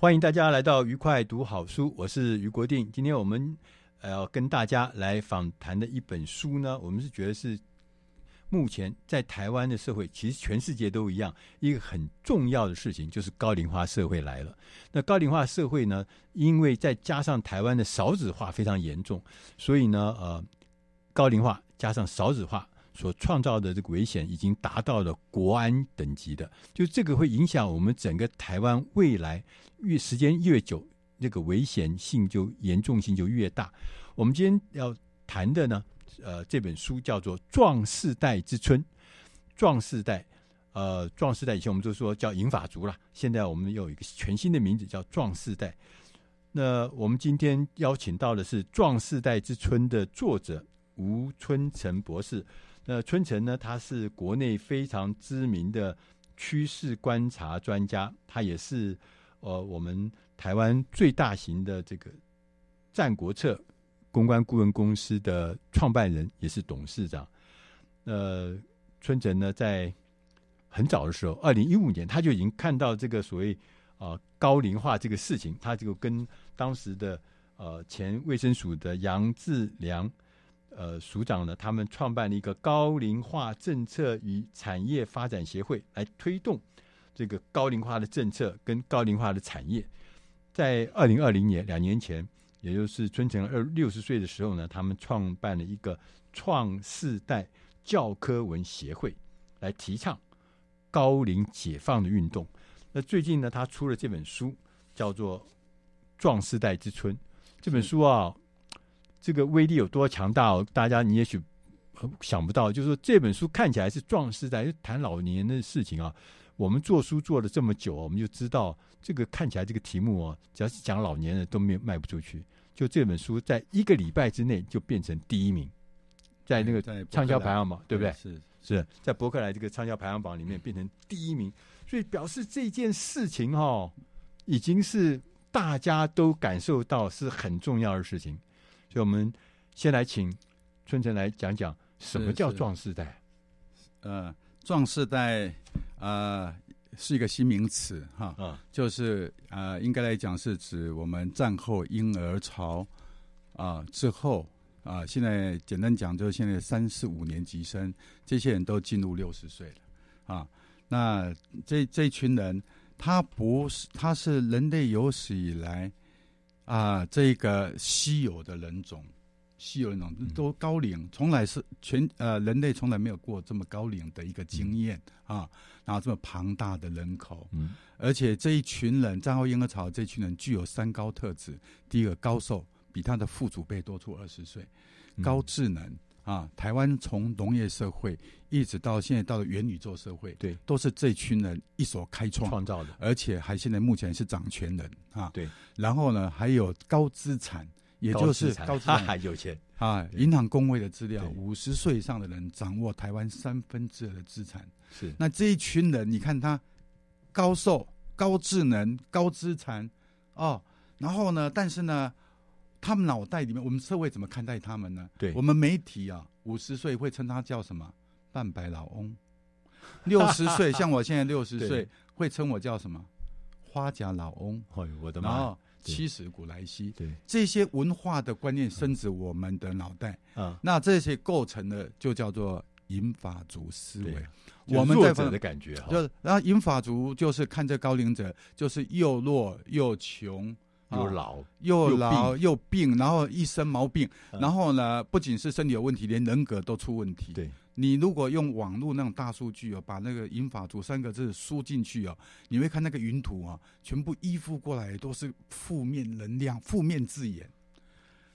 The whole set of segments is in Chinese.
欢迎大家来到愉快读好书，我是于国定。今天我们呃要跟大家来访谈的一本书呢，我们是觉得是。目前在台湾的社会，其实全世界都一样，一个很重要的事情就是高龄化社会来了。那高龄化社会呢，因为再加上台湾的少子化非常严重，所以呢，呃，高龄化加上少子化所创造的这个危险，已经达到了国安等级的。就这个会影响我们整个台湾未来越时间越久，那个危险性就严重性就越大。我们今天要谈的呢。呃，这本书叫做《壮世代之春》，壮世代，呃，壮世代以前我们都说叫银发族了，现在我们有一个全新的名字叫壮世代。那我们今天邀请到的是《壮世代之春》的作者吴春成博士。那春城呢，他是国内非常知名的趋势观察专家，他也是呃我们台湾最大型的这个战国策。公关顾问公司的创办人也是董事长。呃，春城呢，在很早的时候，二零一五年，他就已经看到这个所谓啊、呃、高龄化这个事情，他就跟当时的呃前卫生署的杨志良呃署长呢，他们创办了一个高龄化政策与产业发展协会，来推动这个高龄化的政策跟高龄化的产业。在二零二零年，两年前。也就是春城二六十岁的时候呢，他们创办了一个创世代教科文协会，来提倡高龄解放的运动。那最近呢，他出了这本书，叫做《壮世代之春》。这本书啊，这个威力有多强大哦？大家你也许想不到，就是说这本书看起来是壮士在，谈老年的事情啊。我们做书做了这么久，我们就知道这个看起来这个题目哦，只要是讲老年人都没有卖不出去。就这本书在一个礼拜之内就变成第一名，在那个畅销排行榜，对不对？是是在博客来这个畅销排行榜里面变成第一名，所以表示这件事情哦，已经是大家都感受到是很重要的事情。所以我们先来请春成来讲讲什么叫壮世代。呃，壮世代。啊、呃，是一个新名词哈，嗯、就是啊、呃，应该来讲是指我们战后婴儿潮啊、呃、之后啊、呃，现在简单讲就是现在三四五年级生这些人都进入六十岁了啊。那这这群人，他不是，他是人类有史以来啊、呃、这个稀有的人种。稀有人种都高龄，从来是全呃人类从来没有过这么高龄的一个经验、嗯、啊，然后这么庞大的人口，嗯，而且这一群人战后婴儿潮这群人具有三高特质：第一个高寿，比他的父祖辈多出二十岁；高智能、嗯、啊，台湾从农业社会一直到现在到了元宇宙社会，对，都是这群人一手开创创造的，而且还现在目前是掌权人啊，对，然后呢还有高资产。也就是高资产有钱。啊！银行工会的资料，五十岁以上的人掌握台湾三分之二的资产。是。那这一群人，你看他高寿、高智能、高资产哦，然后呢，但是呢，他们脑袋里面，我们社会怎么看待他们呢？对，我们媒体啊，五十岁会称他叫什么？半白老翁。六十岁，像我现在六十岁，会称我叫什么？花甲老翁。哎，我的妈！七十古来稀，对这些文化的观念深植我们的脑袋啊，嗯、那这些构成的就叫做银发族思维。我们弱者的感觉，就是然后银发族就是看这高龄者，就是又弱又穷。又老又老又病，然后一身毛病，然后呢，不仅是身体有问题，连人格都出问题。对，你如果用网络那种大数据哦，把那个“银法族”三个字输进去哦，你会看那个云图啊，全部依附过来都是负面能量、负面字眼。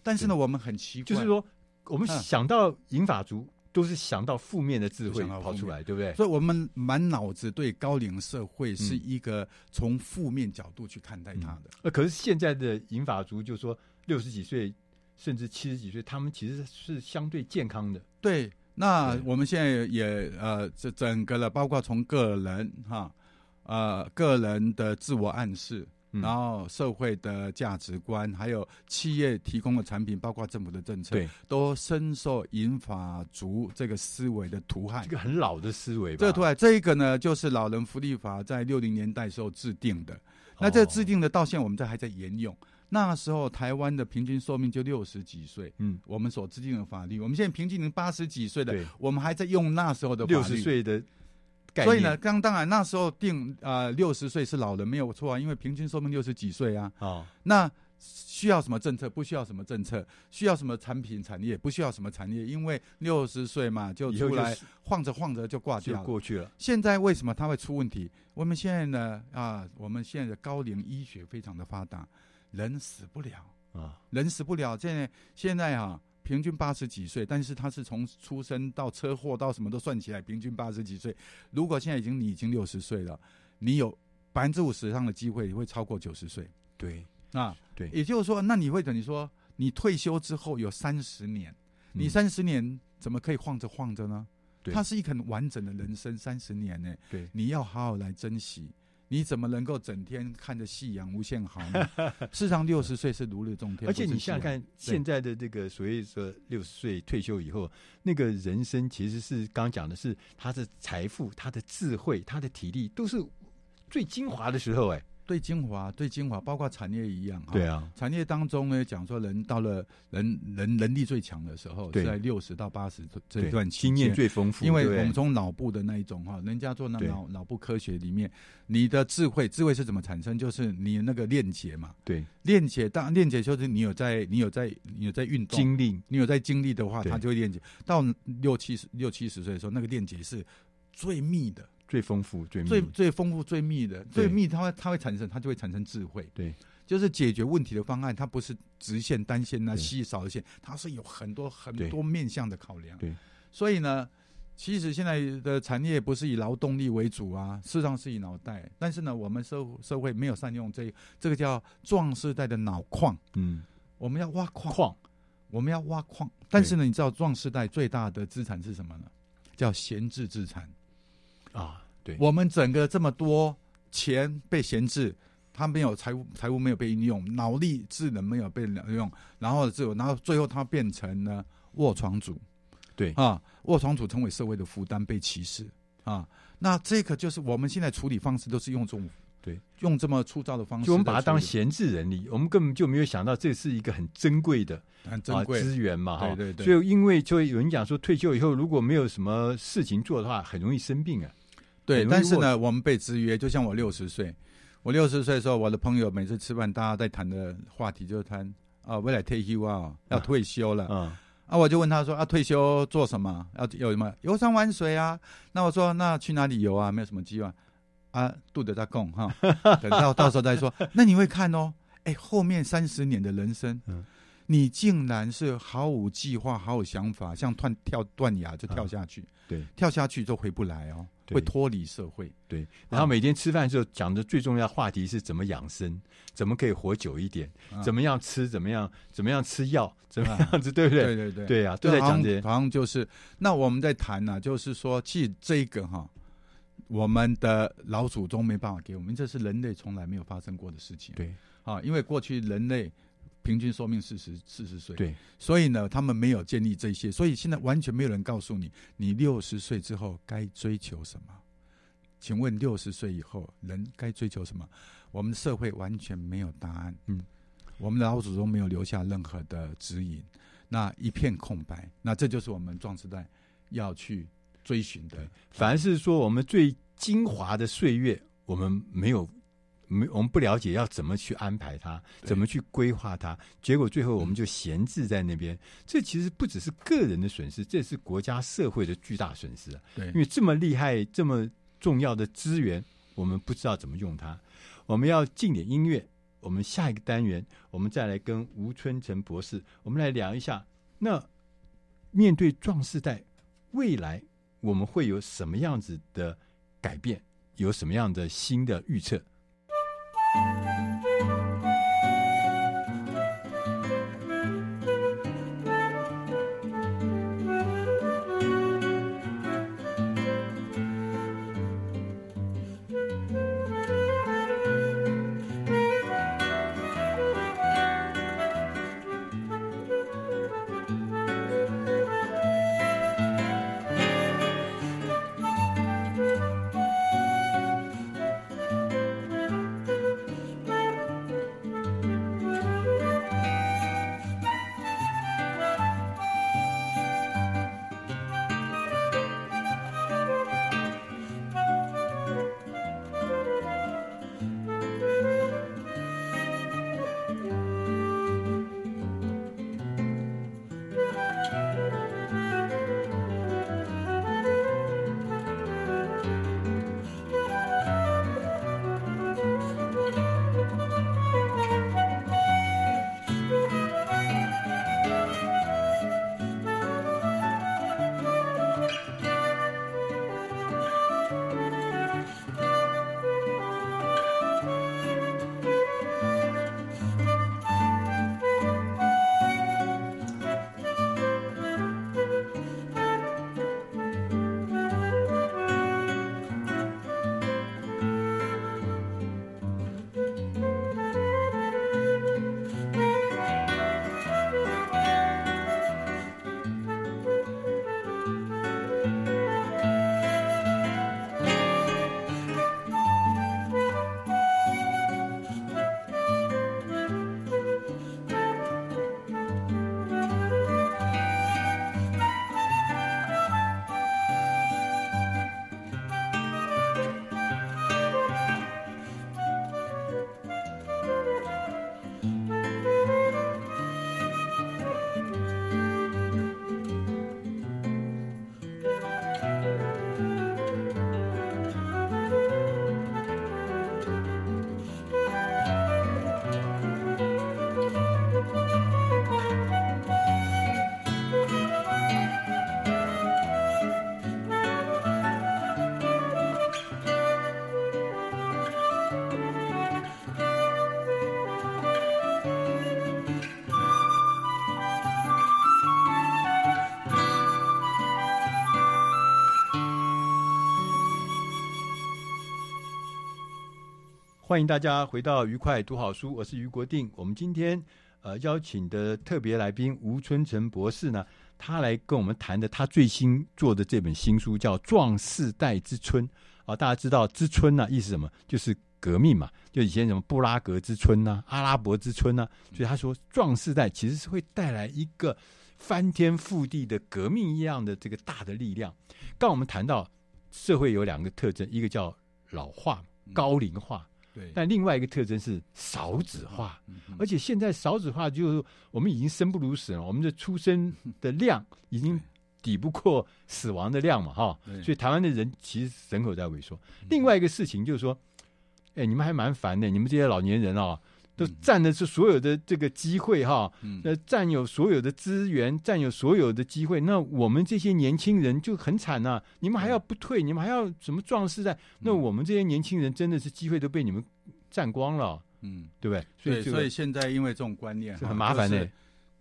但是呢，我们很奇怪，就是说，我们想到银法族。都是想到负面的智慧跑出来，对不对？所以，我们满脑子对高龄社会是一个从负面角度去看待它的。呃、嗯，可是现在的银发族就说六十几岁甚至七十几岁，他们其实是相对健康的。对，那我们现在也呃，这整个了，包括从个人哈，呃，个人的自我暗示。然后社会的价值观，还有企业提供的产品，包括政府的政策，对，都深受银发族这个思维的毒害。这个很老的思维吧。这个毒害，这一个呢，就是老人福利法在六零年代时候制定的。那这制定的到现在，我们这还在沿用。哦、那时候台湾的平均寿命就六十几岁。嗯，我们所制定的法律，我们现在平均能八十几岁的，我们还在用那时候的法律。六十岁的。所以呢，刚当然那时候定啊六十岁是老人没有错啊，因为平均寿命六十几岁啊。哦。那需要什么政策？不需要什么政策？需要什么产品产业？不需要什么产业？因为六十岁嘛，就出来晃着晃着就挂掉了，就过去了。现在为什么它会出问题？我们现在呢啊，我们现在的高龄医学非常的发达，人死不了啊，人死不了。现在现在啊。平均八十几岁，但是他是从出生到车祸到什么都算起来，平均八十几岁。如果现在已经你已经六十岁了，你有百分之五十以上的机会会超过九十岁。对，啊，对，也就是说，那你会等于说，你退休之后有三十年，你三十年怎么可以晃着晃着呢？对，它是一个很完整的人生，三十年呢，对，你要好好来珍惜。你怎么能够整天看着夕阳无限好呢？事实上，六十岁是如日中天。而且你想想看，现在的这个所谓说六十岁退休以后，那个人生其实是刚讲的是他的财富、他的智慧、他的体力都是最精华的时候，哎。最精华，对精华，包括产业一样。对啊，产业当中呢，讲说人到了人人能力最强的时候，是在六十到八十这这段期，经验最丰富。因为我们从脑部的那一种哈，人家做那脑脑部科学里面，你的智慧，智慧是怎么产生？就是你那个链接嘛。对，链接当链接就是你有在，你有在，你有在运动经历，你有在经历的话，它就会链接。到六七十六七十岁的时候，那个链接是最密的。最丰富、最最最丰富、最密的、最密，它会它会产生，它就会产生智慧。对，就是解决问题的方案，它不是直线、单线那稀少的线，它是有很多很多面向的考量。对，所以呢，其实现在的产业不是以劳动力为主啊，事实上是以脑袋。但是呢，我们社社会没有善用这这个叫壮世代的脑矿。嗯，我们要挖矿矿，我们要挖矿。但是呢，你知道壮世代最大的资产是什么呢？叫闲置资产。啊，对，我们整个这么多钱被闲置，他没有财务，财务没有被应用，脑力智能没有被利用，然后最后，然后最后他变成了卧床族，对。啊，卧床族成为社会的负担，被歧视。啊，那这个就是我们现在处理方式都是用这种对，用这么粗糙的方式，就我们把它当闲置人力，我们根本就没有想到这是一个很珍贵的。很珍贵。资源嘛，哈，对对对。所以因为就有人讲说，退休以后如果没有什么事情做的话，很容易生病啊。对，但是呢，我们被制约。就像我六十岁，我六十岁的时候，我的朋友每次吃饭，大家在谈的话题就是谈啊，未来退休啊，要退休了。嗯，啊，我就问他说啊，退休做什么？要有什么？游山玩水啊？那我说那去哪里游啊？没有什么计划啊，度得在供哈，等到到时候再说。那你会看哦，哎，后面三十年的人生，嗯。你竟然是毫无计划、毫无想法，像断跳断崖就跳下去，啊、对，跳下去就回不来哦，会脱离社会。对，然后每天吃饭的时候讲的最重要的话题是怎么养生，怎么可以活久一点，啊、怎么样吃，怎么样怎么样吃药，怎么样子，对不对？对对对，对啊，都在讲这些。好像就是那我们在谈呢、啊，就是说，其实这个哈，我们的老祖宗没办法给我们，这是人类从来没有发生过的事情。对，啊，因为过去人类。平均寿命四十四十岁，对，所以呢，他们没有建立这些，所以现在完全没有人告诉你，你六十岁之后该追求什么？请问六十岁以后人该追求什么？我们社会完全没有答案，嗯，我们的老祖宗没有留下任何的指引，那一片空白，那这就是我们壮时代要去追寻的。反而是说，我们最精华的岁月，我们没有。没，我们不了解要怎么去安排它，怎么去规划它，结果最后我们就闲置在那边。嗯、这其实不只是个人的损失，这是国家社会的巨大损失啊！对，因为这么厉害、这么重要的资源，我们不知道怎么用它。我们要进点音乐，我们下一个单元，我们再来跟吴春成博士，我们来聊一下。那面对壮世代，未来我们会有什么样子的改变？有什么样的新的预测？Bye. 欢迎大家回到愉快读好书，我是于国定。我们今天呃邀请的特别来宾吴春成博士呢，他来跟我们谈的他最新做的这本新书叫《壮世代之春》啊。大家知道“之春”呢，意思什么？就是革命嘛，就以前什么布拉格之春呐、啊、阿拉伯之春呐、啊。所以他说，壮世代其实是会带来一个翻天覆地的革命一样的这个大的力量。刚我们谈到社会有两个特征，一个叫老化、高龄化。对，但另外一个特征是少子化，而且现在少子化就是我们已经生不如死了，我们的出生的量已经抵不过死亡的量嘛，哈，所以台湾的人其实人口在萎缩。另外一个事情就是说，哎，你们还蛮烦的，你们这些老年人啊，都占的是所有的这个机会哈，呃，占有所有的资源，占有所有的机会。那我们这些年轻人就很惨呐，你们还要不退，你们还要什么壮士在？那我们这些年轻人真的是机会都被你们占光了，嗯，对不对？所以，所以现在因为这种观念是很麻烦的，就是。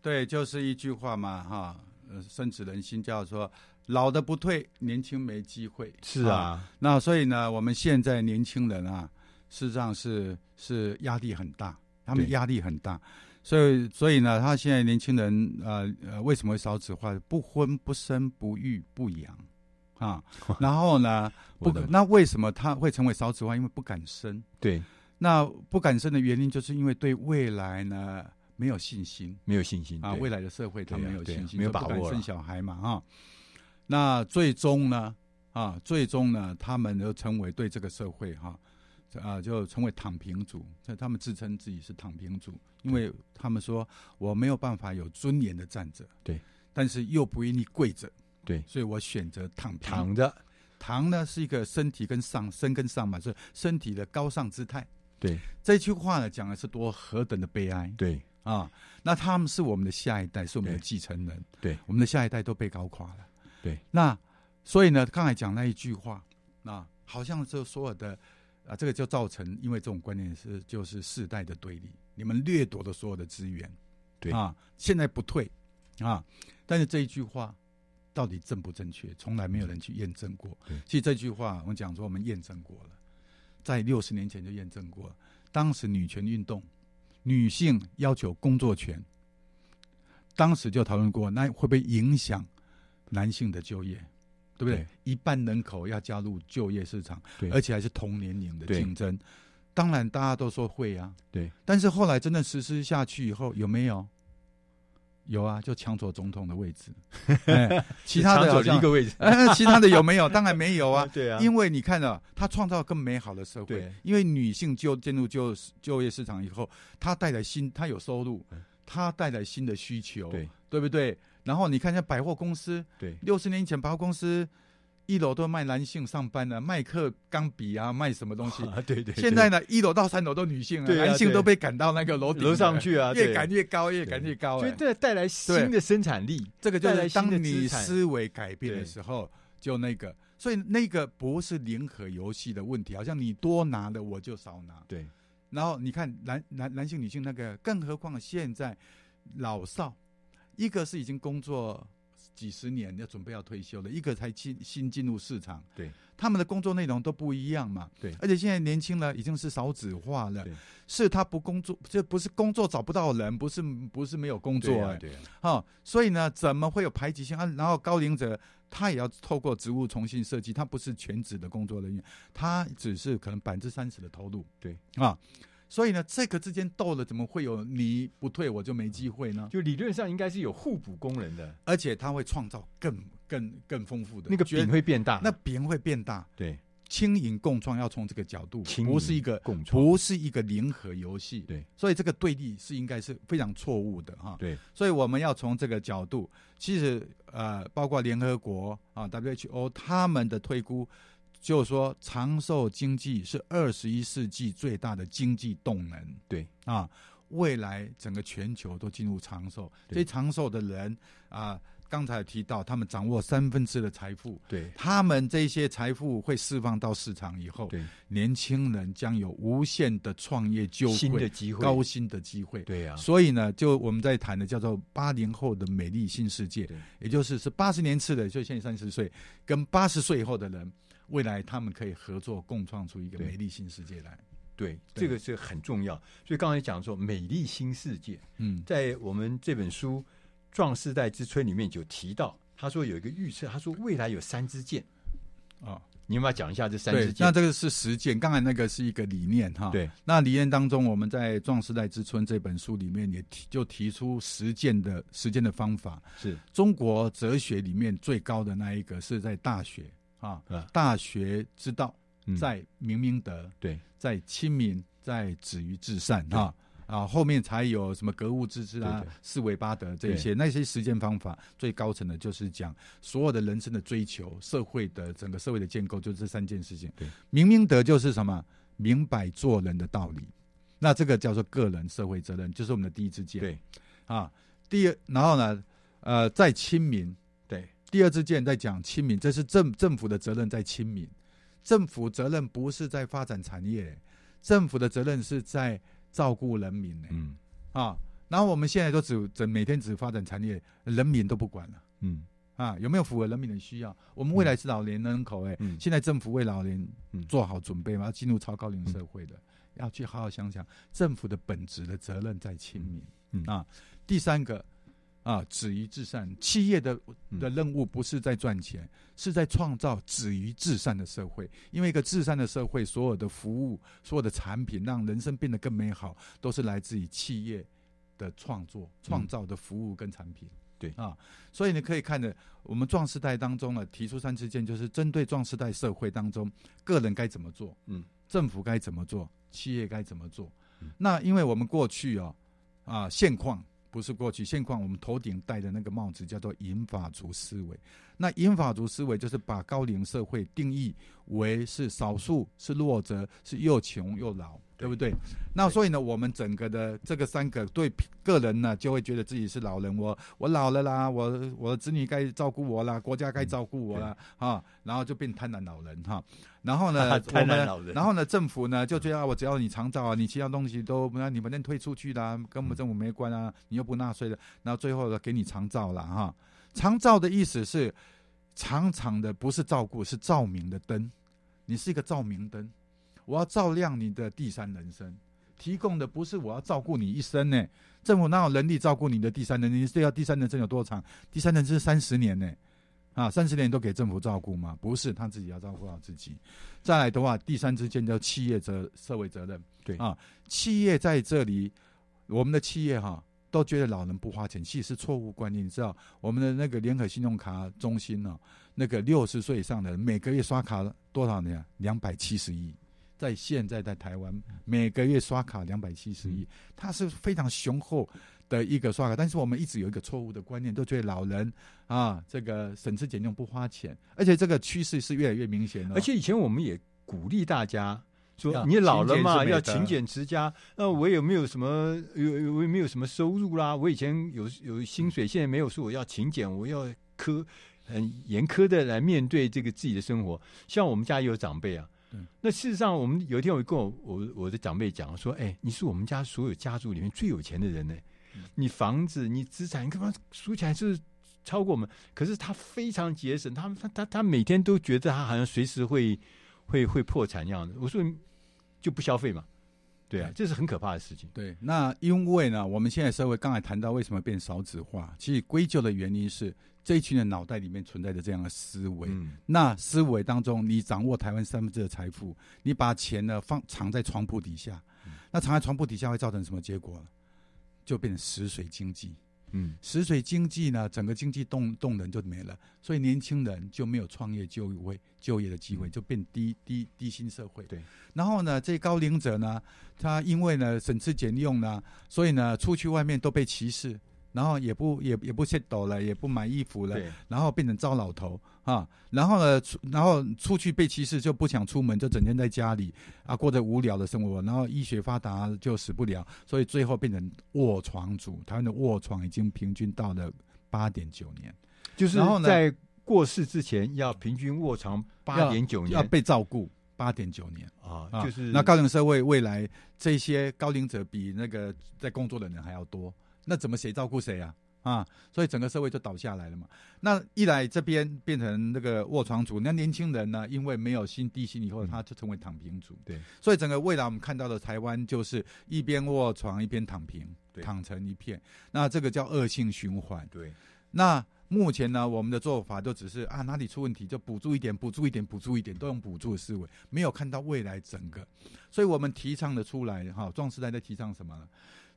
对，就是一句话嘛，哈，呃，深植人心，叫做老的不退，年轻没机会。是啊，那所以呢，我们现在年轻人啊，事实上是是压力很大。他们压力很大，所以所以呢，他现在年轻人呃呃，为什么会少子化？不婚不生不育不养啊，然后呢 不那为什么他会成为少子化？因为不敢生。对，那不敢生的原因就是因为对未来呢没有信心，没有信心啊，未来的社会他没有信心，没有把握生小孩嘛啊。那最终呢，啊，最终呢，他们都成为对这个社会哈，啊，就成为躺平族。他们自称自己是躺平族，因为他们说我没有办法有尊严的站着，对，但是又不愿意跪着，对，所以我选择躺平。躺着，躺呢是一个身体跟上身跟上嘛，是身体的高尚姿态。对，这句话呢讲的是多何等的悲哀。对啊，那他们是我们的下一代，是我们的继承人。对，对我们的下一代都被搞垮了。对，那所以呢，刚才讲那一句话，那好像就所有的啊，这个就造成，因为这种观念是就是世代的对立，你们掠夺了所有的资源，对啊，现在不退啊，但是这一句话到底正不正确，从来没有人去验证过。对，其实这句话我们讲说我们验证过了，在六十年前就验证过了，当时女权运动，女性要求工作权，当时就讨论过，那会不会影响？男性的就业，对不对？对，一半人口要加入就业市场，而且还是同年龄的竞争。当然，大家都说会啊，对。但是后来真的实施下去以后，有没有？有啊，就抢走总统的位置。哎、其他的一个位置，其他的有没有？当然没有啊。对啊，因为你看啊，他创造更美好的社会。因为女性就进入就就业市场以后，她带来新，她有收入，她带来新的需求，对，对不对？然后你看一下百货公司，对，六十年前百货公司一楼都卖男性上班的，卖克钢笔啊，卖什么东西？啊、对，对对。现在呢，一楼到三楼都女性啊，啊，男性都被赶到那个楼顶楼上去啊，越赶越高，越赶越高。所以这带来新的生产力，这个就是当你思维改变的时候，就那个，所以那个不是零和游戏的问题，好像你多拿了我就少拿。对。然后你看男男男性女性那个，更何况现在老少。一个是已经工作几十年，要准备要退休了；一个才新新进入市场，对，他们的工作内容都不一样嘛。对，而且现在年轻了，已经是少子化了，是他不工作，这不是工作找不到人，不是不是没有工作，对啊，对啊，好，所以呢，怎么会有排挤性啊？然后高龄者他也要透过职务重新设计，他不是全职的工作人员，他只是可能百分之三十的投入，对啊。所以呢，这个之间斗了，怎么会有你不退我就没机会呢？就理论上应该是有互补功能的，而且它会创造更更更丰富的那个饼会变大，那饼会变大。对，轻盈共创要从这个角度，不是一个共创，不是一个零和游戏。对，所以这个对立是应该是非常错误的哈。对，所以我们要从这个角度，其实呃，包括联合国啊 WHO 他们的推估。就是说，长寿经济是二十一世纪最大的经济动能。对啊，未来整个全球都进入长寿。这些长寿的人啊，刚才提到，他们掌握三分之的财富。对，他们这些财富会释放到市场以后，对，年轻人将有无限的创业机会、新的机会、高薪的机会。对呀、啊，所以呢，就我们在谈的叫做八零后的美丽新世界，也就是是八十年次的，就现在三十岁，跟八十岁以后的人。未来他们可以合作共创出一个美丽新世界来，对，对，这个是很重要。所以刚才讲说美丽新世界，嗯，在我们这本书《壮世代之春》里面就提到，他说有一个预测，他说未来有三支箭。啊，你有没有讲一下这三支箭？那这个是实践，刚才那个是一个理念哈。对，那理念当中，我们在《壮世代之春》这本书里面也提就提出实践的实践的方法，是。中国哲学里面最高的那一个是在大学。啊，大学之道在明明德，嗯、对，在亲民，在止于至善啊啊，后面才有什么格物致知啊、四维八德这些那些实践方法，最高层的就是讲所有的人生的追求，社会的整个社会的建构，就这三件事情。对，明明德就是什么？明白做人的道理，那这个叫做个人社会责任，就是我们的第一支箭。对，啊，第二，然后呢，呃，在亲民。第二支箭在讲亲民，这是政政府的责任在亲民，政府责任不是在发展产业，政府的责任是在照顾人民。嗯啊，然后我们现在都只只每天只发展产业，人民都不管了。嗯啊，有没有符合人民的需要？我们未来是老年人口，哎、嗯，现在政府为老年做好准备嘛，要进入超高龄社会的，要去好好想想政府的本质的责任在亲民。嗯啊，第三个。啊，止于至善。企业的的任务不是在赚钱，嗯、是在创造止于至善的社会。因为一个至善的社会，所有的服务、所有的产品，让人生变得更美好，都是来自于企业的创作、创造的服务跟产品。嗯、对啊，所以你可以看着我们壮世代当中呢，提出三支箭，就是针对壮世代社会当中个人该怎么做，嗯，政府该怎么做，企业该怎么做。嗯、那因为我们过去啊啊现况。不是过去现况，我们头顶戴的那个帽子叫做银法族思维。那银法族思维就是把高龄社会定义为是少数、是弱者、是又穷又老。对不对？那所以呢，我们整个的这个三个对个人呢，就会觉得自己是老人。我我老了啦，我我的子女该照顾我啦，国家该照顾我啦，哈、嗯。然后就变贪婪老人哈。然后呢，我们。然后呢，政府呢就觉得啊，我只要你长照啊，你其他东西都那你们能退出去啦，跟我们政府没关啊，你又不纳税的。然后最后呢，给你长照了哈。长照的意思是长长的，不是照顾，是照明的灯。你是一个照明灯。我要照亮你的第三人生，提供的不是我要照顾你一生呢。政府哪有能力照顾你的第三人生？你这要第三人生有多长？第三人生是三十年呢？啊，三十年都给政府照顾吗？不是，他自己要照顾好自己。再来的话，第三支箭叫企业责社会责任。对啊，企业在这里，我们的企业哈、啊、都觉得老人不花钱，其实是错误观念。你知道，我们的那个联合信用卡中心呢、啊，那个六十岁以上的人每个月刷卡多少年？两百七十亿。在现在在台湾，每个月刷卡两百七十亿，它是非常雄厚的一个刷卡。但是我们一直有一个错误的观念，都觉得老人啊，这个省吃俭用不花钱，而且这个趋势是越来越明显了。而且以前我们也鼓励大家说，你老了嘛，要勤俭持家。那我有没有什么有有没有什么收入啦？我以前有有薪水，现在没有，说我要勤俭，我要苛很严苛的来面对这个自己的生活。像我们家也有长辈啊。那事实上，我们有一天我跟我我我的长辈讲说：“哎，你是我们家所有家族里面最有钱的人呢，你房子、你资产，你干嘛数起来就是超过我们？可是他非常节省，他他他他每天都觉得他好像随时会会会破产一样的。我说就不消费嘛，对啊，这是很可怕的事情。对，那因为呢，我们现在社会刚才谈到为什么变少子化，其实归咎的原因是。这一群人脑袋里面存在着这样的思维，嗯、那思维当中，你掌握台湾三分之二的财富，你把钱呢放藏在床铺底下，嗯、那藏在床铺底下会造成什么结果？就变成死水经济。嗯，死水经济呢，整个经济动动能就没了，所以年轻人就没有创业就业就业的机会，就变低低低薪社会。对，然后呢，这高龄者呢，他因为呢省吃俭用呢，所以呢出去外面都被歧视。然后也不也也不洗抖了，也不买衣服了，然后变成糟老头啊！然后呢，出然后出去被歧视就不想出门，就整天在家里啊，过着无聊的生活。然后医学发达就死不了，所以最后变成卧床族。台湾的卧床已经平均到了八点九年，就是然后呢，在过世之前要平均卧床八点九年要，要被照顾八点九年啊！就是那高龄社会未来这些高龄者比那个在工作的人还要多。那怎么谁照顾谁啊？啊，所以整个社会就倒下来了嘛。那一来这边变成那个卧床族，那年轻人呢，因为没有新地心以后，他就成为躺平族。对，所以整个未来我们看到的台湾就是一边卧床一边躺平，躺成一片。那这个叫恶性循环。对，那目前呢，我们的做法都只是啊，哪里出问题就补助一点，补助一点，补助一点，都用补助的思维，没有看到未来整个。所以我们提倡的出来，哈，壮士代在提倡什么呢？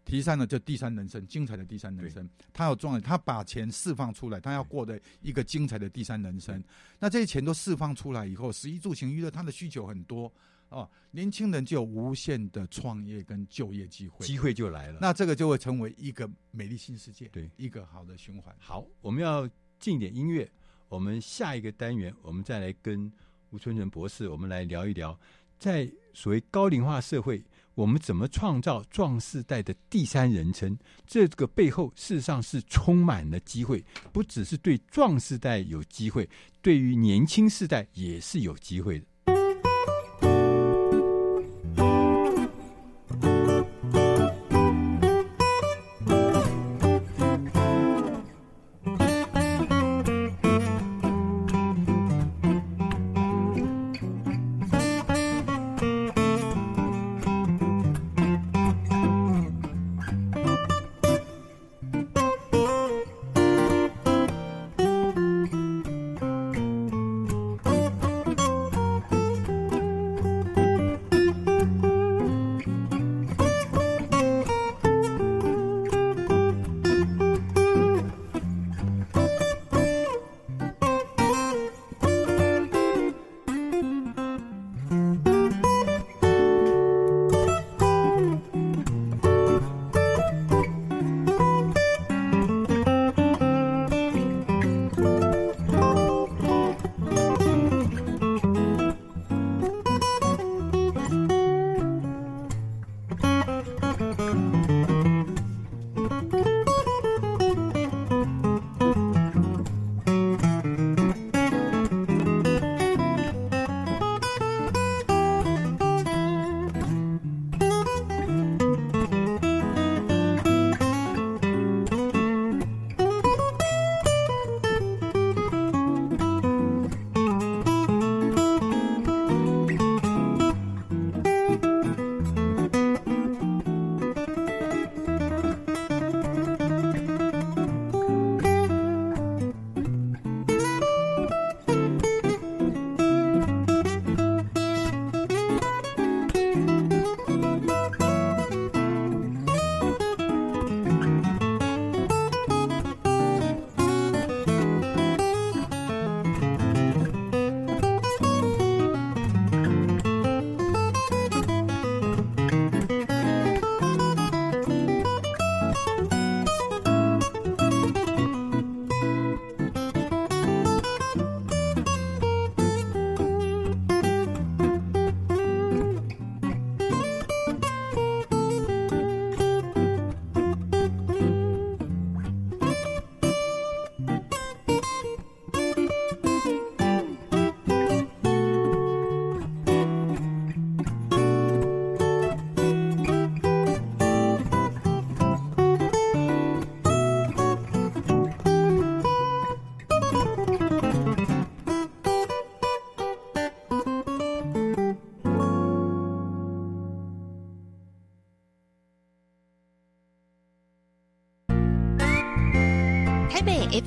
提倡的就第三人生，精彩的第三人生。他有赚，他把钱释放出来，他要过的一个精彩的第三人生。那这些钱都释放出来以后，食衣住行娱乐，他的需求很多哦。年轻人就有无限的创业跟就业机会，机会就来了。那这个就会成为一个美丽新世界，对，一个好的循环。好，我们要进点音乐。我们下一个单元，我们再来跟吴春成博士，我们来聊一聊，在所谓高龄化社会。我们怎么创造壮世代的第三人称？这个背后事实上是充满了机会，不只是对壮世代有机会，对于年轻世代也是有机会的。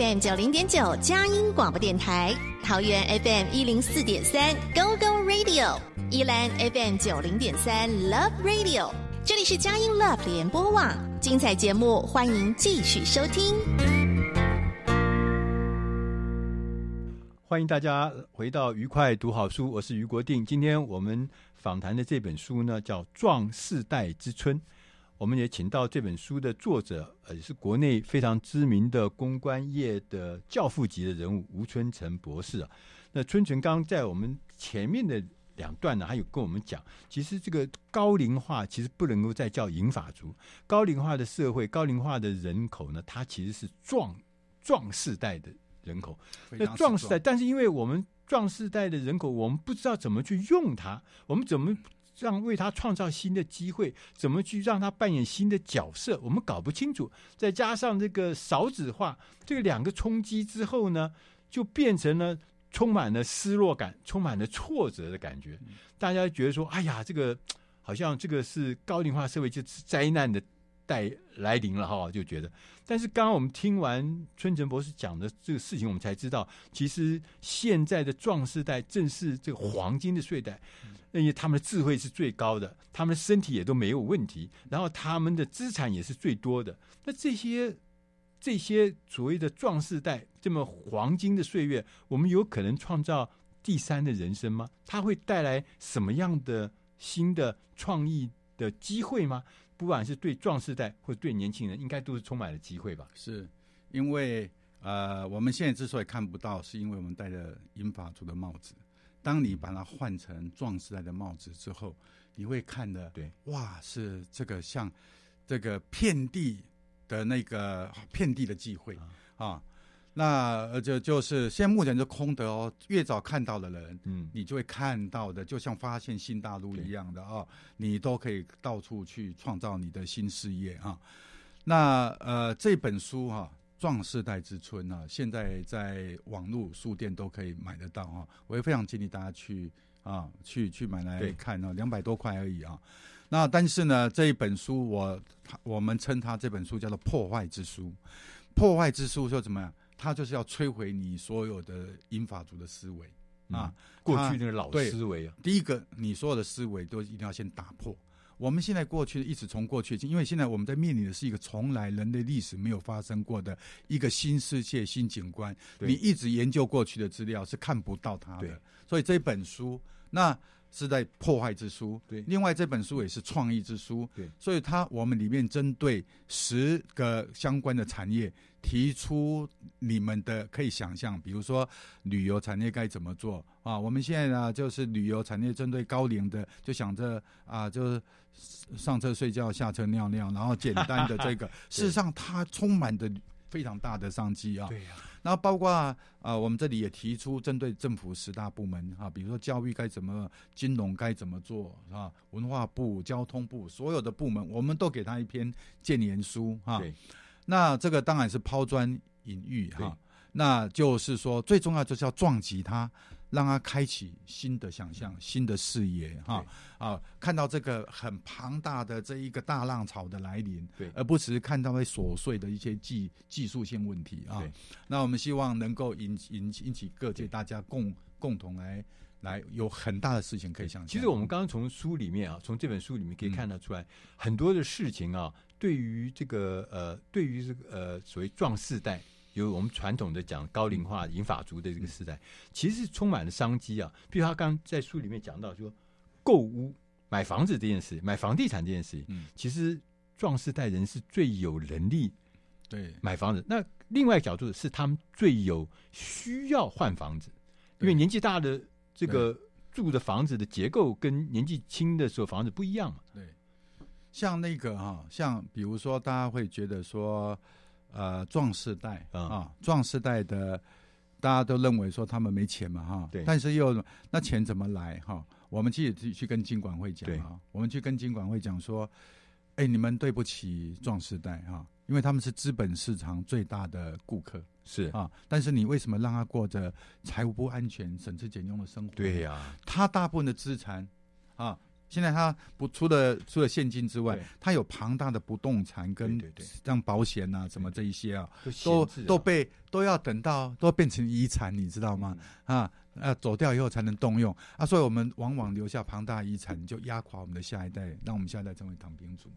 FM 九零点九佳音广播电台，桃园 FM 一零四点三 Go Go Radio，宜兰 FM 九零点三 Love Radio，这里是佳音 Love 联播网，精彩节目欢迎继续收听。欢迎大家回到愉快读好书，我是于国定。今天我们访谈的这本书呢，叫《壮世代之春》。我们也请到这本书的作者，呃，也是国内非常知名的公关业的教父级的人物吴春成博士啊。那春成刚在我们前面的两段呢，还有跟我们讲，其实这个高龄化其实不能够再叫银发族，高龄化的社会、高龄化的人口呢，它其实是壮壮世代的人口。那壮世代，但是因为我们壮世代的人口，我们不知道怎么去用它，我们怎么？让为他创造新的机会，怎么去让他扮演新的角色？我们搞不清楚。再加上这个少子化，这两个冲击之后呢，就变成了充满了失落感，充满了挫折的感觉。大家觉得说：“哎呀，这个好像这个是高龄化社会，就是灾难的代来临了。”哈，就觉得。但是刚刚我们听完春城博士讲的这个事情，我们才知道，其实现在的壮世代正是这个黄金的岁代。因为他们的智慧是最高的，他们的身体也都没有问题，然后他们的资产也是最多的。那这些这些所谓的壮世代这么黄金的岁月，我们有可能创造第三的人生吗？它会带来什么样的新的创意的机会吗？不管是对壮世代或对年轻人，应该都是充满了机会吧？是因为呃，我们现在之所以看不到，是因为我们戴着银发族的帽子。当你把它换成壮士代的帽子之后，你会看的，对，哇，是这个像这个遍地的那个遍地的机会啊，啊，那就就是现在目前就空的哦。越早看到的人，嗯，你就会看到的，就像发现新大陆一样的啊，你都可以到处去创造你的新事业啊。那呃，这本书哈、啊。壮世代之春啊，现在在网络书店都可以买得到啊！我也非常建议大家去啊，去去买来看啊，两百多块而已啊。那但是呢，这一本书我我们称它这本书叫做破坏之书。破坏之书说怎么样？它就是要摧毁你所有的英法族的思维啊，过去那个老思维啊。第一个，你所有的思维都一定要先打破。我们现在过去一直从过去，因为现在我们在面临的是一个从来人类历史没有发生过的一个新世界、新景观。你一直研究过去的资料是看不到它的，所以这本书那是在破坏之书。对，另外这本书也是创意之书。对，所以它我们里面针对十个相关的产业。提出你们的可以想象，比如说旅游产业该怎么做啊？我们现在呢，就是旅游产业针对高龄的，就想着啊，就是上车睡觉，下车尿尿，然后简单的这个，事实上它充满着非常大的商机啊。对呀。然后包括啊，我们这里也提出针对政府十大部门啊，比如说教育该怎么，金融该怎么做啊，文化部、交通部所有的部门，我们都给他一篇建言书啊。对。那这个当然是抛砖引玉哈，那就是说最重要就是要撞击他，让他开启新的想象、新的视野哈啊，看到这个很庞大的这一个大浪潮的来临，对，而不只是看到那琐碎的一些技技术性问题啊。那我们希望能够引引引起各界大家共共同来来有很大的事情可以想象。其实我们刚刚从书里面啊，从这本书里面可以看得出来很多的事情啊。对于这个呃，对于这个呃，所谓壮世代，有我们传统的讲高龄化银发族的这个时代，其实是充满了商机啊。比如他刚在书里面讲到说，购屋、买房子这件事，买房地产这件事，嗯，其实壮世代人是最有能力对买房子。那另外一个角度是他们最有需要换房子，因为年纪大的这个住的房子的结构跟年纪轻的时候房子不一样嘛，对。像那个哈，像比如说，大家会觉得说，呃，壮士代啊，壮士代的，大家都认为说他们没钱嘛哈，对，但是又那钱怎么来哈？我们去去去跟金管会讲啊，我们去跟金管会讲说，哎，你们对不起壮士代哈，因为他们是资本市场最大的顾客，是啊，但是你为什么让他过着财务不安全、省吃俭用的生活？对呀，他大部分的资产啊。现在他不除了除了现金之外，他有庞大的不动产跟像保险啊什么这一些啊，都都被都要等到都变成遗产，你知道吗？啊，啊，走掉以后才能动用啊，所以我们往往留下庞大遗产，就压垮我们的下一代，让我们下一代成为躺平族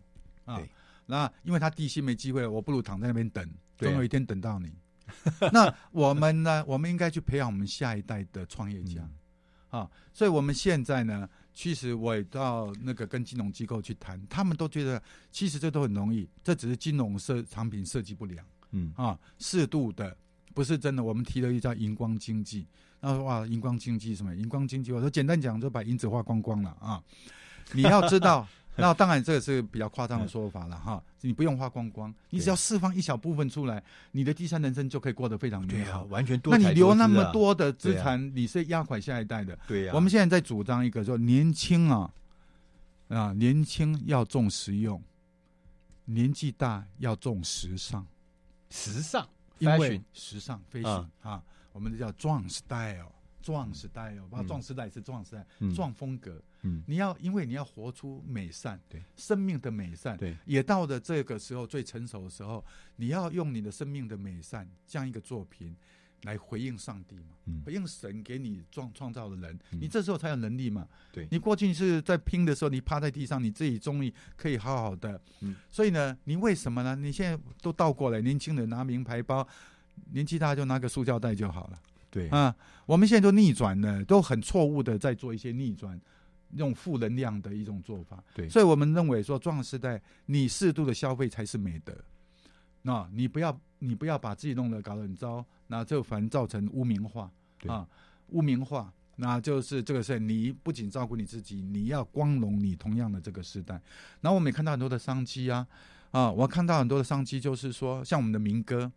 啊。那因为他地心没机会，我不如躺在那边等，总有一天等到你。那我们呢？我们应该去培养我们下一代的创业家。啊，所以我们现在呢，其实我也到那个跟金融机构去谈，他们都觉得其实这都很容易，这只是金融设产品设计不良，嗯啊，适度的不是真的。我们提了一叫荧光经济，那说哇，荧光经济什么？荧光经济，我说简单讲就把银子花光光了啊，你要知道。那当然，这个是比较夸张的说法了哈。你不用花光光，你只要释放一小部分出来，你的第三人生就可以过得非常美好，完全多。那你留那么多的资产，你是压垮下一代的。对呀。我们现在在主张一个说，年轻啊，啊，年轻要重实用，年纪大要重时尚，时尚，因为时尚，fashion 啊，我们叫壮 style。壮时代哦，把壮时代是壮时代，壮、嗯、风格。嗯，你要因为你要活出美善，对。生命的美善，对，也到了这个时候最成熟的时候，你要用你的生命的美善这样一个作品来回应上帝嘛，嗯、回应神给你创创造的人，嗯、你这时候才有能力嘛。对，你过去是在拼的时候，你趴在地上，你自己终于可以好好的。嗯，所以呢，你为什么呢？你现在都倒过来，年轻人拿名牌包，年纪大就拿个塑胶袋就好了。对。啊，我们现在都逆转了，都很错误的在做一些逆转，用负能量的一种做法。对，所以我们认为说，壮时代你适度的消费才是美德。那你不要，你不要把自己弄得搞得很糟，那就反造成污名化啊，污名化，那就是这个事你不仅照顾你自己，你要光荣你同样的这个时代。然后我们也看到很多的商机啊，啊，我看到很多的商机，就是说像我们的民歌。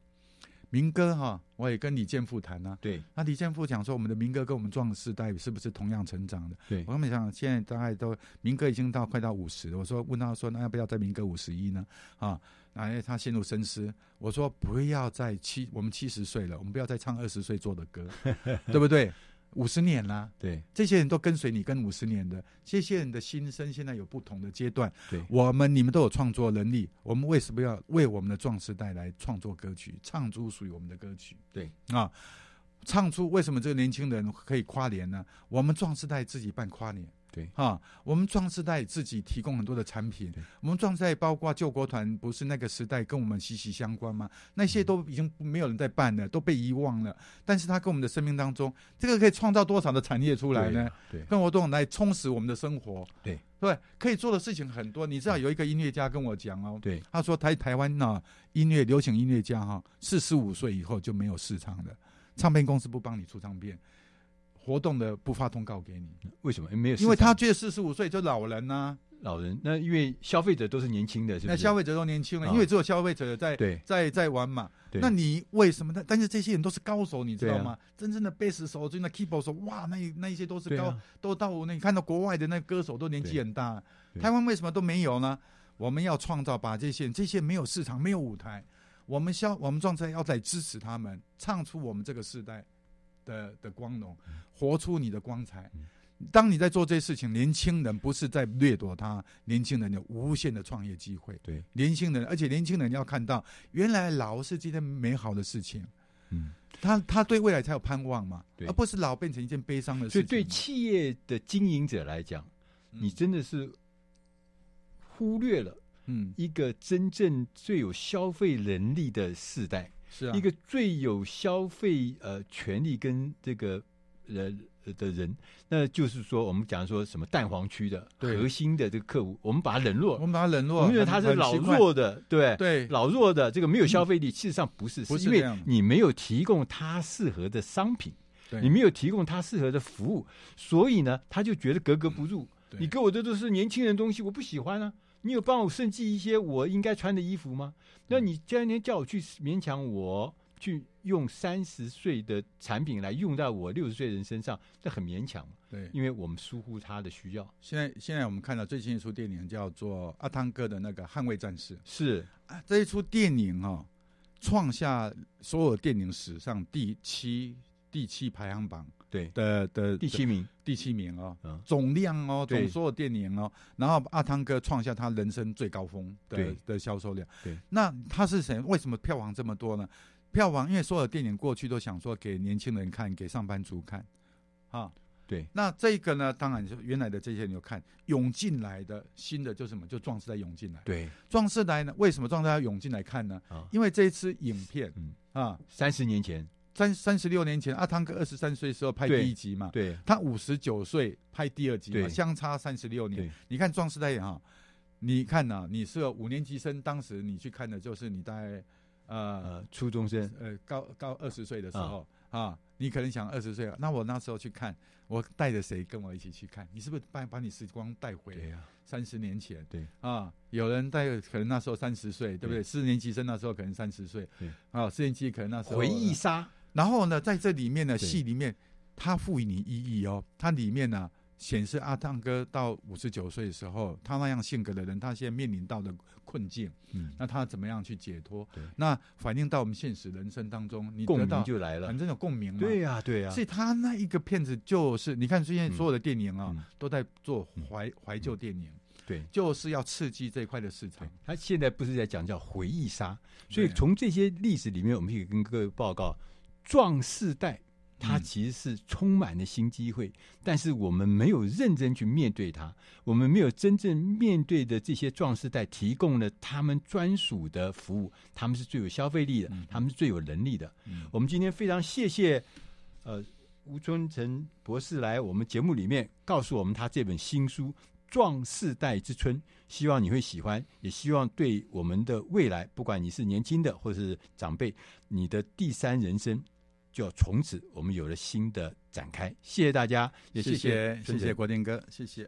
民歌哈，我也跟李健富谈啊。对，那李健富讲说，我们的民歌跟我们壮世代是不是同样成长的？对，我跟你讲，现在大概都民歌已经到快到五十了。我说问他说，那要不要在民歌五十一呢？啊，哎，他陷入深思。我说不要再七，我们七十岁了，我们不要再唱二十岁做的歌，对不对？五十年啦，对，这些人都跟随你跟五十年的，这些人的心声现在有不同的阶段。对，我们你们都有创作能力，我们为什么要为我们的壮士代来创作歌曲，唱出属于我们的歌曲？对啊，唱出为什么这个年轻人可以跨年呢？我们壮士代自己办跨年。对哈，我们壮世代自己提供很多的产品。我们壮世代包括救国团，不是那个时代跟我们息息相关吗？那些都已经没有人在办了，都被遗忘了。但是它跟我们的生命当中，这个可以创造多少的产业出来呢？对，跟活动来充实我们的生活。对对，可以做的事情很多。你知道有一个音乐家跟我讲哦，对，他说台台湾呢，音乐流行音乐家哈，四十五岁以后就没有市场了，唱片公司不帮你出唱片。活动的不发通告给你，为什么？没有，因为他觉得四十五岁就老人呐、啊，老人。那因为消费者都是年轻的？那消费者都年轻了，哦、因为只有消费者在对在在玩嘛。那你为什么？但但是这些人都是高手，你知道吗？啊、真正的贝斯手、真的 keyboard 手，哇，那那一些都是高，啊、都到那你看到国外的那歌手都年纪很大。台湾为什么都没有呢？我们要创造把这些人这些没有市场、没有舞台，我们消我们状态要在支持他们，唱出我们这个时代。的的光荣，活出你的光彩。当你在做这些事情，年轻人不是在掠夺他，年轻人有无限的创业机会。对，年轻人，而且年轻人要看到，原来老是今天美好的事情。嗯，他他对未来才有盼望嘛，对而不是老变成一件悲伤的事情。所以，对企业的经营者来讲，你真的是忽略了，嗯，一个真正最有消费能力的世代。是啊，一个最有消费呃权利跟这个呃的人，那就是说我们讲说什么蛋黄区的核心的这个客户，我们把他冷落，我们把他冷落，我们认为他是老弱的，对。对，老弱的这个没有消费力，事实上不是，是因为你没有提供他适合的商品，你没有提供他适合的服务，所以呢，他就觉得格格不入。你给我的都是年轻人东西，我不喜欢啊。你有帮我设计一些我应该穿的衣服吗？那你今天叫我去勉强我去用三十岁的产品来用在我六十岁人身上，这很勉强。对，因为我们疏忽他的需要。现在现在我们看到最新一出电影叫做阿汤哥的那个《捍卫战士》，是啊，这一出电影哈、哦，创下所有电影史上第七第七排行榜对的的第七名，第七名哦，嗯，总量哦，对总所有电影哦，然后阿汤哥创下他人生最高峰的对的销售量。对，那他是谁？为什么票房这么多呢？票房因为所有电影过去都想说给年轻人看，给上班族看，啊。对，那这个呢？当然就原来的这些人有看涌进来的新的就什么？就壮士在涌进来。对，壮士来呢？为什么壮世代要涌进来看呢？啊，因为这一次影片，嗯啊，三十年前，三三十六年前，阿汤哥二十三岁的时候拍第一集嘛，对，他五十九岁拍第二集嘛，相差三十六年。你看壮士代言哈，你看呐、啊，你是个五年级生，当时你去看的就是你大概呃呃初中生，呃高高二十岁的时候啊，啊，你可能想二十岁，那我那时候去看。我带着谁跟我一起去看？你是不是把把你时光带回三十年前？对啊，有人带，可能那时候三十岁，对不对？四年级生那时候可能三十岁，对啊，四年级可能那时候回忆杀。然后呢，在这里面呢，戏里面它赋予你意义哦，它里面呢。显示阿汤哥到五十九岁的时候，他那样性格的人，他现在面临到的困境，嗯，那他怎么样去解脱？那反映到我们现实人生当中，你共鸣就来了，反正有共鸣嘛。对呀、啊，对呀、啊。所以他那一个片子就是，你看最近所有的电影啊，嗯、都在做怀怀旧电影，嗯、对，就是要刺激这一块的市场。他现在不是在讲叫回忆杀，所以从这些历史里面，我们可以跟各位报告，壮世代。它其实是充满了新机会，嗯，但是我们没有认真去面对它，我们没有真正面对的这些壮世代提供了他们专属的服务，他们是最有消费力的，嗯，他们是最有能力的。嗯，我们今天非常谢谢呃吴春成博士来我们节目里面告诉我们他这本新书《壮世代之春》，希望你会喜欢，也希望对我们的未来，不管你是年轻的或是长辈，你的第三人生。就从此我们有了新的展开，谢谢大家，也谢谢谢谢国定哥，谢谢。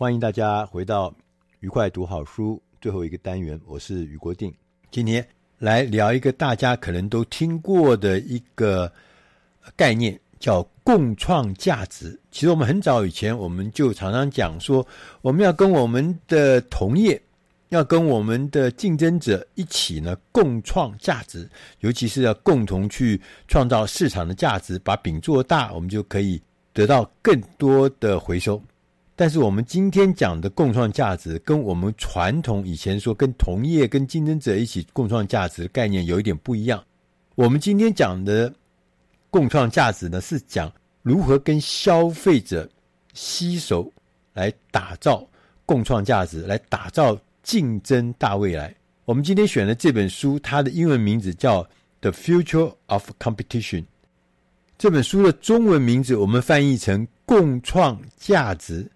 欢迎大家回到愉快读好书最后一个单元，我是余国定。今天来聊一个大家可能都听过的一个概念，叫共创价值。其实我们很早以前我们就常常讲说，我们要跟我们的同业，要跟我们的竞争者一起呢共创价值，尤其是要共同去创造市场的价值，把饼做大，我们就可以得到更多的回收。但是我们今天讲的共创价值，跟我们传统以前说跟同业、跟竞争者一起共创价值的概念有一点不一样。我们今天讲的共创价值呢，是讲如何跟消费者携手来打造共创价值，来打造竞争大未来。我们今天选的这本书，它的英文名字叫《The Future of Competition》，这本书的中文名字我们翻译成“共创价值”，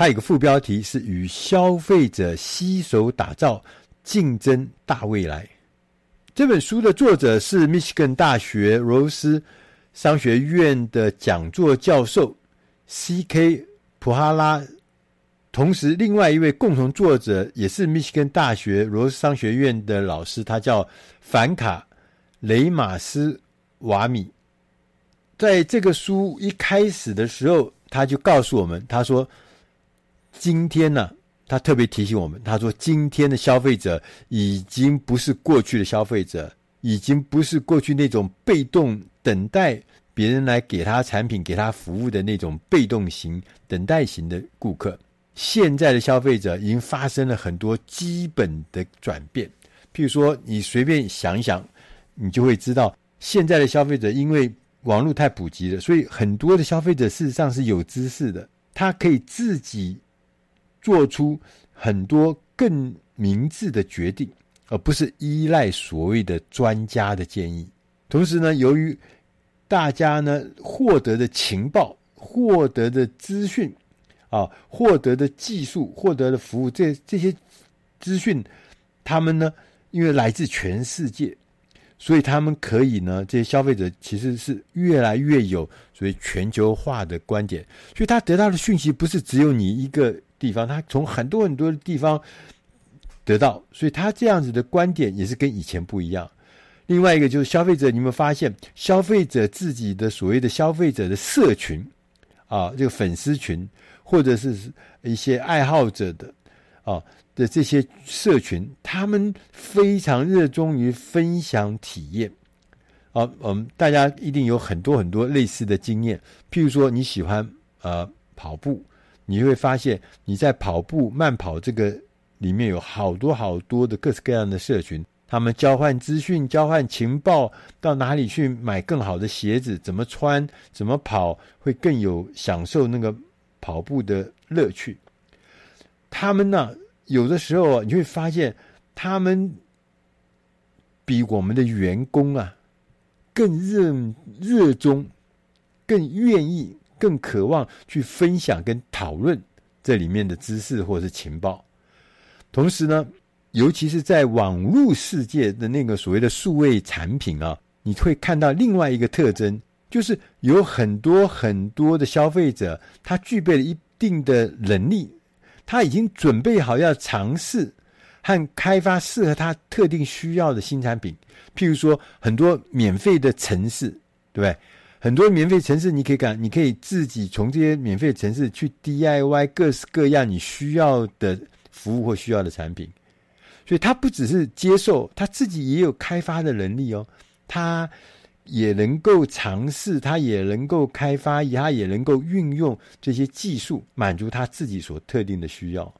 它有个副标题是“与消费者携手打造竞争大未来”。这本书的作者是密歇根大学罗斯商学院的讲座教授 C.K. 普哈拉，同时另外一位共同作者也是密歇根大学罗斯商学院的老师，他叫凡卡雷马斯瓦米。在这个书一开始的时候，他就告诉我们，他说：“今天呢、”他特别提醒我们，他说：“今天的消费者已经不是过去的消费者，已经不是过去那种被动等待别人来给他产品、给他服务的那种被动型、等待型的顾客。现在的消费者已经发生了很多基本的转变。譬如说，你随便想一想，你就会知道，现在的消费者因为网络太普及了，所以很多的消费者事实上是有知识的，他可以自己。”做出很多更明智的决定，而不是依赖所谓的专家的建议。同时呢，由于大家呢获得的情报、获得的资讯啊、获得的技术、获得的服务，这这些资讯，他们呢因为来自全世界，所以他们可以呢，这些消费者其实是越来越有所谓全球化的观点，所以他得到的讯息不是只有你一个。地方，他从很多很多的地方得到，所以他这样子的观点也是跟以前不一样。另外一个就是消费者，你有没有发现，消费者自己的所谓的消费者的社群啊，这个粉丝群，或者是一些爱好者的啊的这些社群，他们非常热衷于分享体验。啊，我们大家一定有很多很多类似的经验，譬如说你喜欢呃跑步。你会发现，你在跑步慢跑这个里面有好多好多的各式各样的社群，他们交换资讯、交换情报，到哪里去买更好的鞋子，怎么穿、怎么跑，会更有享受那个跑步的乐趣。他们呢，有的时候，你会发现，他们比我们的员工啊更热热衷，更愿意。更渴望去分享跟讨论这里面的知识或者是情报，同时呢，尤其是在网络世界的那个所谓的数位产品啊，你会看到另外一个特征，就是有很多很多的消费者，他具备了一定的能力，他已经准备好要尝试和开发适合他特定需要的新产品，譬如说很多免费的城市，对不对？很多免费城市，你可以干，你可以自己从这些免费城市去 DIY 各式各样你需要的服务或需要的产品。所以，他不只是接受，他自己也有开发的能力哦。他也能够尝试，他也能够开发，他也能够运用这些技术，满足他自己所特定的需要。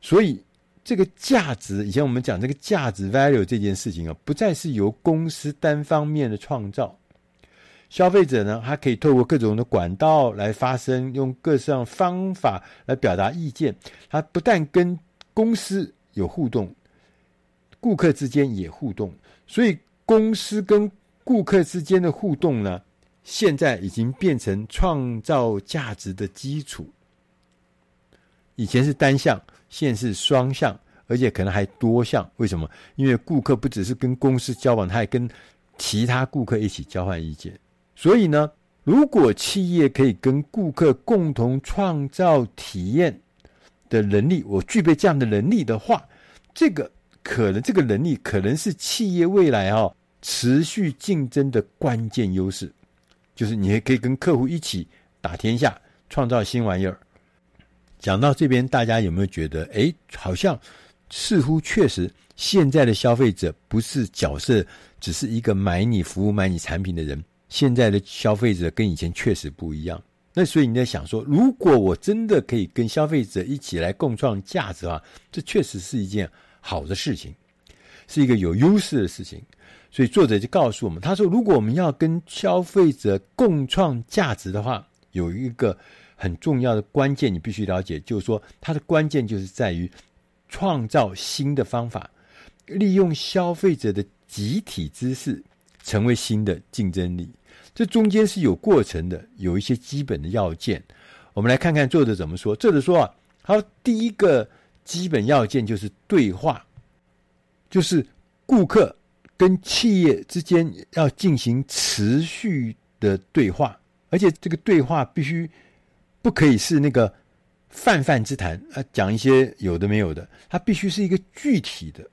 所以，这个价值，以前我们讲这个价值 value 这件事情啊，不再是由公司单方面的创造。消费者呢，他可以透过各种的管道来发声，用各种方法来表达意见。他不但跟公司有互动，顾客之间也互动。所以，公司跟顾客之间的互动呢，现在已经变成创造价值的基础。以前是单向，现在是双向，而且可能还多向。为什么？因为顾客不只是跟公司交往，他还跟其他顾客一起交换意见。所以呢，如果企业可以跟顾客共同创造体验的能力，我具备这样的能力的话，这个可能这个能力可能是企业未来哈、哦、持续竞争的关键优势，就是你还可以跟客户一起打天下，创造新玩意儿。讲到这边，大家有没有觉得，哎，好像似乎确实现在的消费者不是角色，只是一个买你服务、买你产品的人。现在的消费者跟以前确实不一样，那所以你在想说，如果我真的可以跟消费者一起来共创价值的话，这确实是一件好的事情，是一个有优势的事情。所以作者就告诉我们，他说，如果我们要跟消费者共创价值的话，有一个很重要的关键，你必须了解，就是说，它的关键就是在于创造新的方法，利用消费者的集体知识。成为新的竞争力，这中间是有过程的，有一些基本的要件。我们来看看作者怎么说。作者说啊，好，第一个基本要件就是对话，就是顾客跟企业之间要进行持续的对话，而且这个对话必须不可以是那个泛泛之谈啊，讲一些有的没有的，它必须是一个具体的，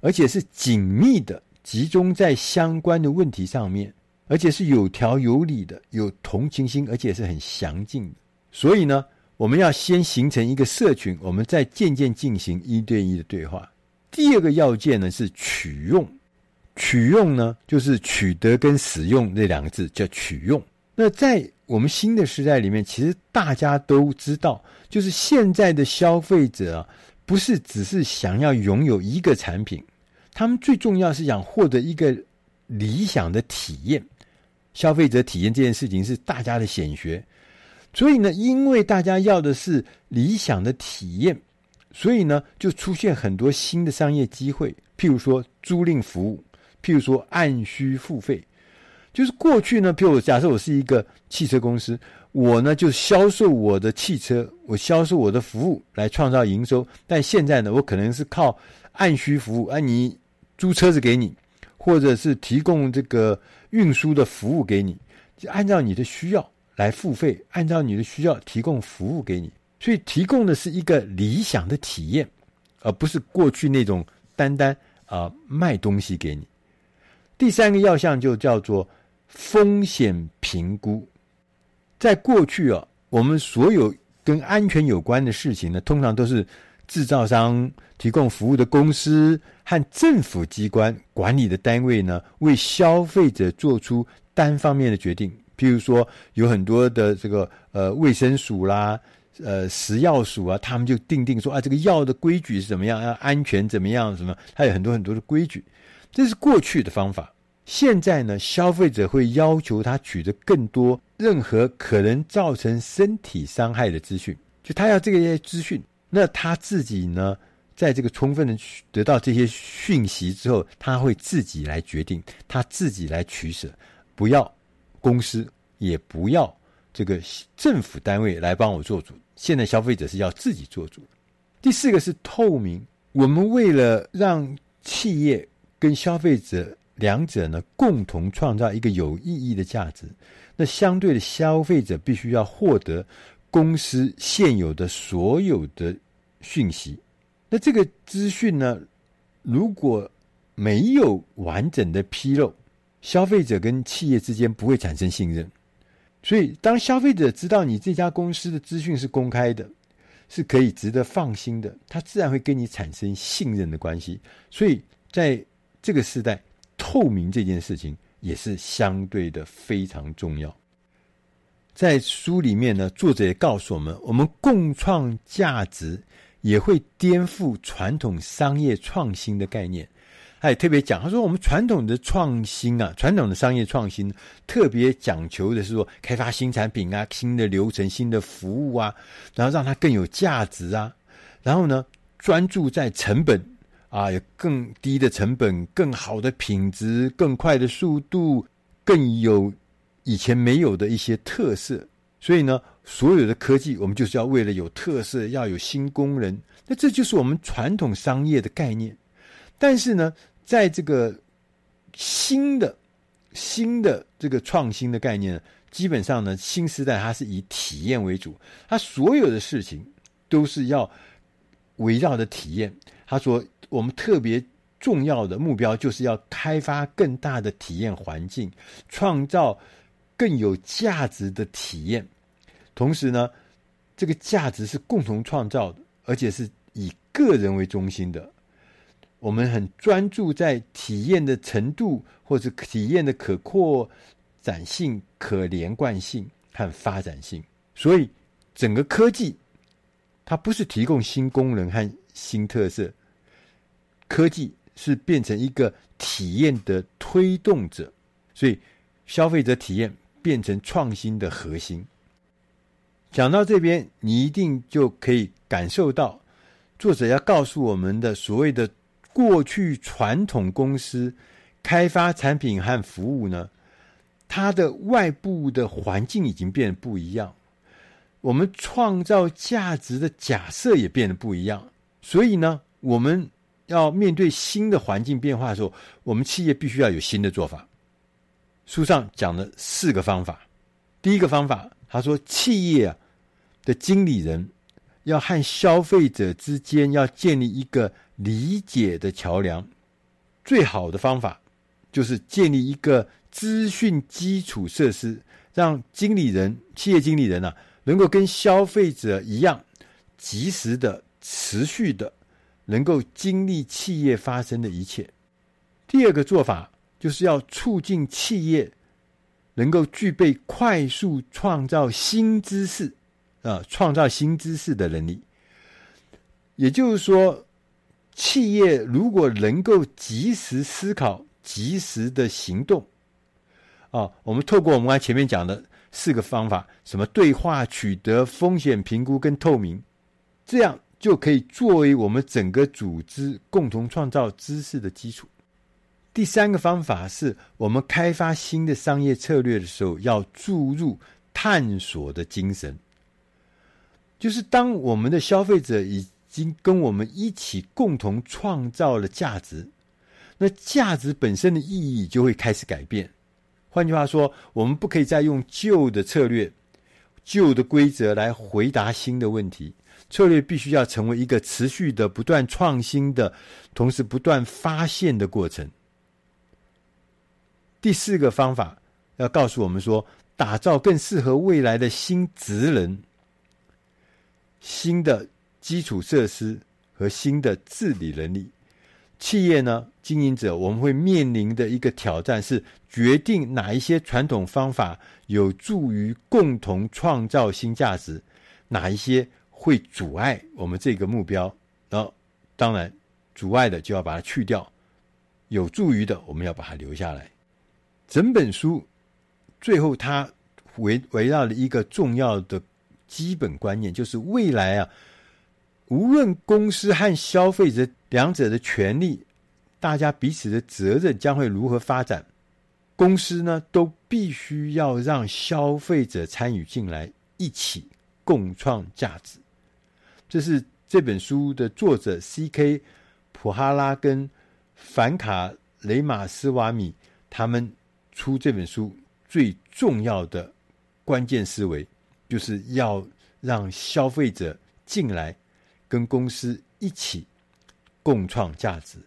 而且是紧密的，集中在相关的问题上面，而且是有条有理的，有同情心，而且是很详尽的。所以呢，我们要先形成一个社群，我们再渐渐进行一对一的对话。第二个要件呢是取用，取用呢就是取得跟使用这两个字叫取用。那在我们新的时代里面，其实大家都知道，就是现在的消费者啊，不是只是想要拥有一个产品，他们最重要是想获得一个理想的体验。消费者体验这件事情是大家的显学，所以呢，因为大家要的是理想的体验，所以呢，就出现很多新的商业机会，譬如说租赁服务，譬如说按需付费。就是过去呢，譬如假设我是一个汽车公司，我呢就销售我的汽车，我销售我的服务来创造营收。但现在呢，我可能是靠按需服务，啊，你租车子给你，或者是提供这个运输的服务给你，就按照你的需要来付费，按照你的需要提供服务给你。所以提供的是一个理想的体验，而不是过去那种单单啊卖东西给你。第三个要项就叫做。风险评估，在过去啊，我们所有跟安全有关的事情呢，通常都是制造商、提供服务的公司和政府机关管理的单位呢，为消费者做出单方面的决定。譬如说，有很多的这个呃卫生署啦、呃食药署啊，他们就定定说啊，这个药的规矩是怎么样，要安全怎么样，什么，它有很多很多的规矩。这是过去的方法。现在呢，消费者会要求他取得更多任何可能造成身体伤害的资讯，就他要这些资讯。那他自己呢，在这个充分的得到这些讯息之后，他会自己来决定，他自己来取舍，不要公司，也不要这个政府单位来帮我做主。现在消费者是要自己做主。第四个是透明，我们为了让企业跟消费者。两者呢，共同创造一个有意义的价值。那相对的，消费者必须要获得公司现有的所有的讯息。那这个资讯呢，如果没有完整的披露，消费者跟企业之间不会产生信任。所以，当消费者知道你这家公司的资讯是公开的，是可以值得放心的，他自然会跟你产生信任的关系。所以，在这个时代。透明这件事情也是相对的非常重要。在书里面呢，作者也告诉我们，我们共创价值也会颠覆传统商业创新的概念。他也特别讲，他说我们传统的创新啊，传统的商业创新特别讲求的是说开发新产品啊、新的流程、新的服务啊，然后让它更有价值啊，然后呢，专注在成本。啊，有更低的成本、更好的品质、更快的速度、更有以前没有的一些特色。所以呢，所有的科技，我们就是要为了有特色，要有新功能。那这就是我们传统商业的概念。但是呢，在这个新的、新的这个创新的概念，基本上呢，新时代它是以体验为主，它所有的事情都是要围绕着体验。他说。我们特别重要的目标就是要开发更大的体验环境，创造更有价值的体验。同时呢，这个价值是共同创造的，而且是以个人为中心的。我们很专注在体验的程度，或者体验的可扩展性、可连贯性和发展性。所以，整个科技它不是提供新功能和新特色。科技是变成一个体验的推动者，所以消费者体验变成创新的核心。讲到这边，你一定就可以感受到作者要告诉我们的所谓的过去传统公司开发产品和服务呢，它的外部的环境已经变得不一样，我们创造价值的假设也变得不一样。所以呢，我们要面对新的环境变化的时候，我们企业必须要有新的做法。书上讲了四个方法。第一个方法，他说，企业的经理人要和消费者之间要建立一个理解的桥梁。最好的方法就是建立一个资讯基础设施，让经理人、企业经理人啊，能够跟消费者一样，及时的、持续的，能够经历企业发生的一切。第二个做法就是要促进企业。能够具备快速创造新知识，啊，创造新知识的能力。也就是说，企业如果能够及时思考、及时的行动，啊，我们透过我们刚才前面讲的四个方法，什么对话、取得、风险评估跟透明，这样就可以作为我们整个组织共同创造知识的基础。第三个方法是我们开发新的商业策略的时候，要注入探索的精神。就是当我们的消费者已经跟我们一起共同创造了价值，那价值本身的意义就会开始改变。换句话说，我们不可以再用旧的策略、旧的规则来回答新的问题。策略必须要成为一个持续的、不断创新的，同时不断发现的过程。第四个方法要告诉我们说，打造更适合未来的新职能、新的基础设施和新的治理能力。企业呢，经营者我们会面临的一个挑战是，决定哪一些传统方法有助于共同创造新价值，哪一些会阻碍我们这个目标。然后，当然，阻碍的就要把它去掉，有助于的我们要把它留下来。整本书最后，它围围绕了一个重要的基本观念，就是未来啊，无论公司和消费者两者的权利，大家彼此的责任将会如何发展，公司呢都必须要让消费者参与进来，一起共创价值。这是这本书的作者 C.K. 普哈拉跟凡卡雷马斯瓦米他们。出这本书最重要的关键思维，就是要让消费者进来，跟公司一起共创价值。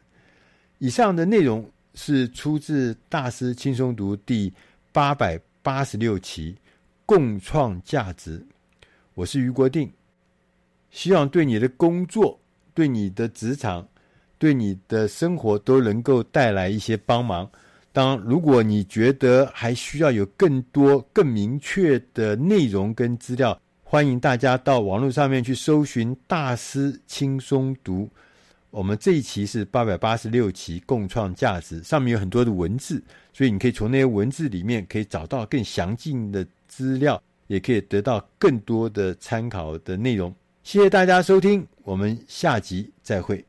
以上的内容是出自《大师轻松读》第八百八十六期《共创价值》。我是余国定，希望对你的工作、对你的职场、对你的生活都能够带来一些帮忙。当如果你觉得还需要有更多、更明确的内容跟资料，欢迎大家到网络上面去搜寻“大师轻松读”。我们这一期是八百八十六期，共创价值，上面有很多的文字，所以你可以从那些文字里面可以找到更详尽的资料，也可以得到更多的参考的内容。谢谢大家收听，我们下集再会。